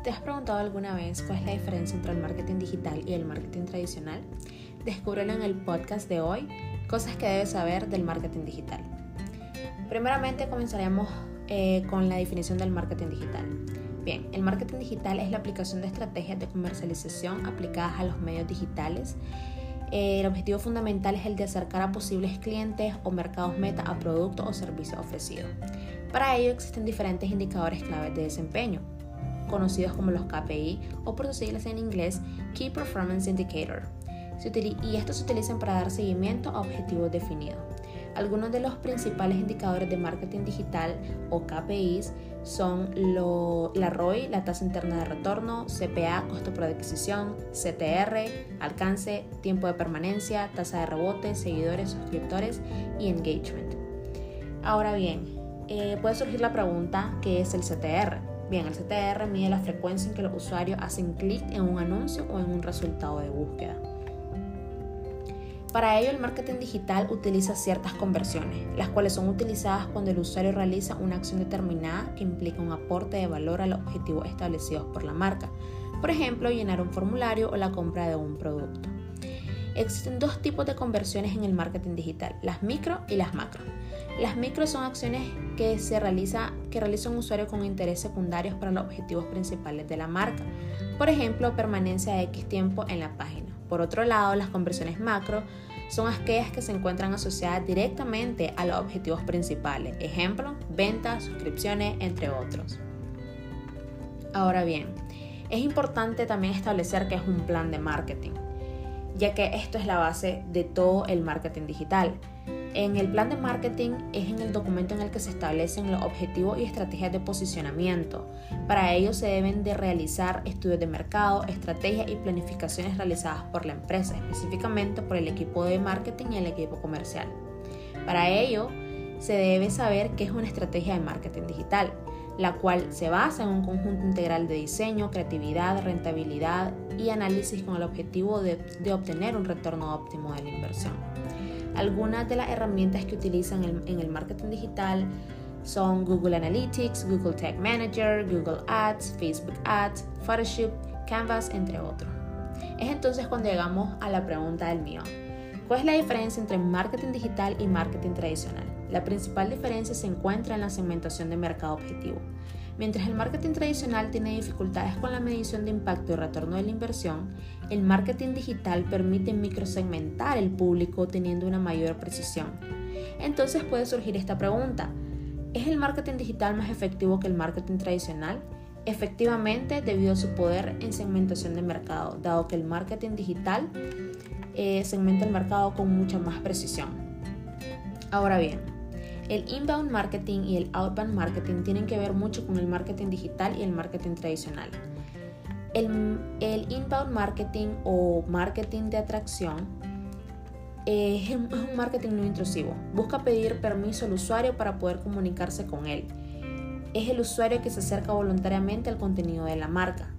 preguntado alguna vez cuál es la diferencia entre el marketing digital y el marketing tradicional? Descúbrelo en el podcast de hoy, cosas que debes saber del marketing digital. Primeramente comenzaremos eh, con la definición del marketing digital. Bien, el marketing digital es la aplicación de estrategias de comercialización aplicadas a los medios digitales. Eh, el objetivo fundamental es el de acercar a posibles clientes o mercados meta a productos o servicios ofrecidos. Para ello existen diferentes indicadores claves de desempeño, conocidos como los KPI o por sus siglas en inglés Key Performance Indicator, y estos se utilizan para dar seguimiento a objetivos definidos. Algunos de los principales indicadores de marketing digital o KPIs son la ROI, la tasa interna de retorno, CPA, costo por adquisición, CTR, alcance, tiempo de permanencia, tasa de rebote, seguidores, suscriptores y engagement. Ahora bien, eh, puede surgir la pregunta, ¿qué es el CTR? Bien, el CTR mide la frecuencia en que los usuarios hacen clic en un anuncio o en un resultado de búsqueda. Para ello, el marketing digital utiliza ciertas conversiones, las cuales son utilizadas cuando el usuario realiza una acción determinada que implica un aporte de valor a los objetivos establecidos por la marca. Por ejemplo, llenar un formulario o la compra de un producto. Existen dos tipos de conversiones en el marketing digital, las micro y las macro. Las micro son acciones que, se realiza, que realiza un usuario con intereses secundarios para los objetivos principales de la marca. Por ejemplo, permanencia de X tiempo en la página por otro lado, las conversiones macro son aquellas que se encuentran asociadas directamente a los objetivos principales, ejemplo, ventas, suscripciones, entre otros. Ahora bien, es importante también establecer que es un plan de marketing, ya que esto es la base de todo el marketing digital. En el plan de marketing es en el documento en el que se establecen los objetivos y estrategias de posicionamiento. Para ello se deben de realizar estudios de mercado, estrategias y planificaciones realizadas por la empresa, específicamente por el equipo de marketing y el equipo comercial. Para ello se debe saber qué es una estrategia de marketing digital, la cual se basa en un conjunto integral de diseño, creatividad, rentabilidad y análisis con el objetivo de, obtener un retorno óptimo de la inversión. Algunas de las herramientas que utilizan en el marketing digital son Google Analytics, Google Tag Manager, Google Ads, Facebook Ads, Photoshop, Canvas, entre otros. Es entonces cuando llegamos a la pregunta del mío. ¿Cuál es la diferencia entre marketing digital y marketing tradicional? La principal diferencia se encuentra en la segmentación de mercado objetivo. Mientras el marketing tradicional tiene dificultades con la medición de impacto y retorno de la inversión, el marketing digital permite microsegmentar el público teniendo una mayor precisión. Entonces puede surgir esta pregunta, ¿es el marketing digital más efectivo que el marketing tradicional? Efectivamente, debido a su poder en segmentación de mercado, dado que el marketing digital eh, segmenta el mercado con mucha más precisión. Ahora bien, el inbound marketing y el outbound marketing tienen que ver mucho con el marketing digital y el marketing tradicional. El, inbound marketing o marketing de atracción es un marketing no intrusivo. Busca pedir permiso al usuario para poder comunicarse con él. Es el usuario que se acerca voluntariamente al contenido de la marca.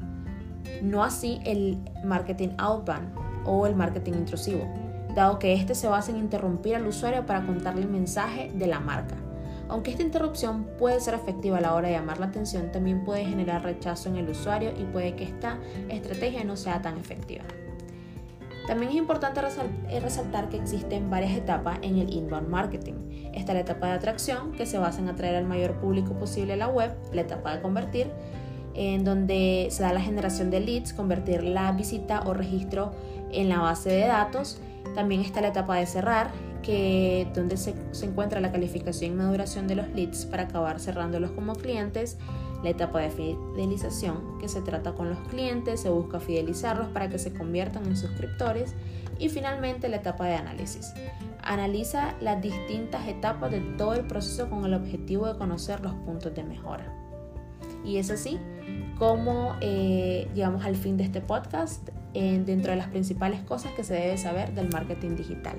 No así el marketing outbound o el marketing intrusivo dado que éste se basa en interrumpir al usuario para contarle el mensaje de la marca. Aunque esta interrupción puede ser efectiva a la hora de llamar la atención, también puede generar rechazo en el usuario y puede que esta estrategia no sea tan efectiva. También es importante eh, resaltar que existen varias etapas en el inbound marketing. Está la etapa de atracción, que se basa en atraer al mayor público posible a la web, la etapa de convertir, en donde se da la generación de leads, convertir la visita o registro en la base de datos, también está la etapa de cerrar, que donde se, encuentra la calificación y maduración de los leads para acabar cerrándolos como clientes. La etapa de fidelización, que se trata con los clientes, se busca fidelizarlos para que se conviertan en suscriptores. Y finalmente la etapa de análisis. Analiza las distintas etapas de todo el proceso con el objetivo de conocer los puntos de mejora. Y es así como eh, llegamos al fin de este podcast dentro de las principales cosas que se debe saber del marketing digital.